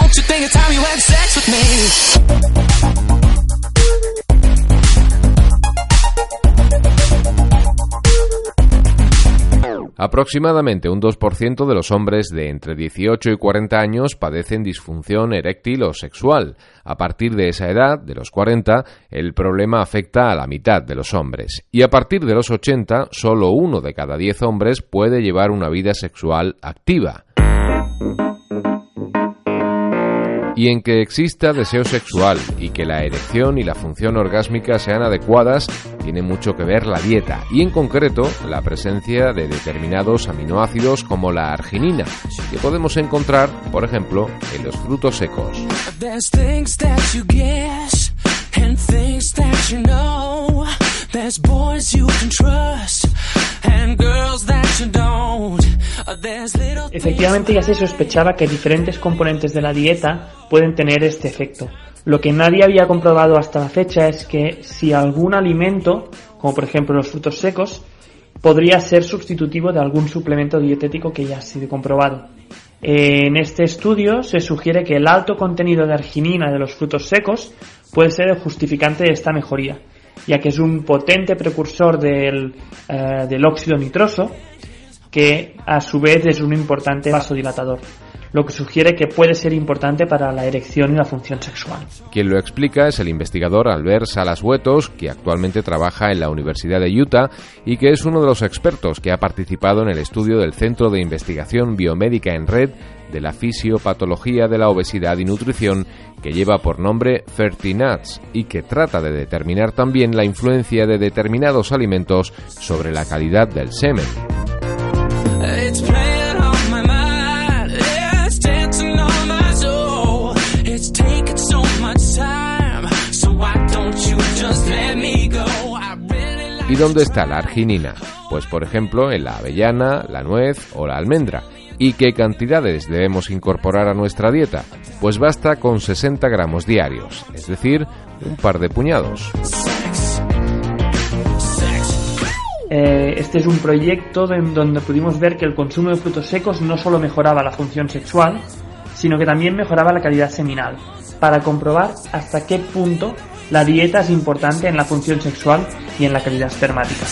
Don't you think it's time you sex with me? Aproximadamente un 2% de los hombres de entre 18 y 40 años padecen disfunción eréctil o sexual. A partir de esa edad, de los 40, el problema afecta a la mitad de los hombres. Y a partir de los 80, solo uno de cada 10 hombres puede llevar una vida sexual activa. Y en que exista deseo sexual y que la erección y la función orgásmica sean adecuadas tiene mucho que ver la dieta y en concreto la presencia de determinados aminoácidos como la arginina que podemos encontrar, por ejemplo, en los frutos secos. Efectivamente ya se sospechaba que diferentes componentes de la dieta pueden tener este efecto. Lo que nadie había comprobado hasta la fecha es que si algún alimento, como por ejemplo los frutos secos, podría ser sustitutivo de algún suplemento dietético que ya ha sido comprobado. En este estudio se sugiere que el alto contenido de arginina de los frutos secos puede ser el justificante de esta mejoría, ya que es un potente precursor del, eh, del óxido nitroso, que a su vez es un importante vasodilatador, lo que sugiere que puede ser importante para la erección y la función sexual. Quien lo explica es el investigador Albert Salas Huetos, que actualmente trabaja en la Universidad de Utah y que es uno de los expertos que ha participado en el estudio del Centro de Investigación Biomédica en Red de la Fisiopatología de la Obesidad y Nutrición que lleva por nombre Fertinuts y que trata de determinar también la influencia de determinados alimentos sobre la calidad del semen. ¿Y dónde está la arginina? Pues por ejemplo en la avellana, la nuez o la almendra. ¿Y qué cantidades debemos incorporar a nuestra dieta? Pues basta con 60 gramos diarios, es decir, un par de puñados. Eh, este es un proyecto en donde pudimos ver que el consumo de frutos secos no solo mejoraba la función sexual, sino que también mejoraba la calidad seminal, para comprobar hasta qué punto la dieta es importante en la función sexual y en la calidad espermática.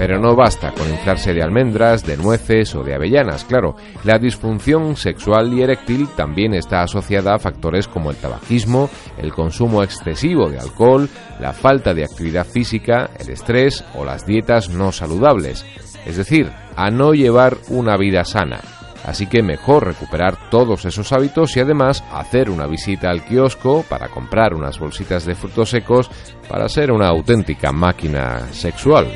Pero no basta con inflarse de almendras, de nueces o de avellanas, claro. La disfunción sexual y eréctil también está asociada a factores como el tabaquismo, el consumo excesivo de alcohol, la falta de actividad física, el estrés o las dietas no saludables. Es decir, a no llevar una vida sana. Así que mejor recuperar todos esos hábitos y además hacer una visita al kiosco para comprar unas bolsitas de frutos secos para ser una auténtica máquina sexual.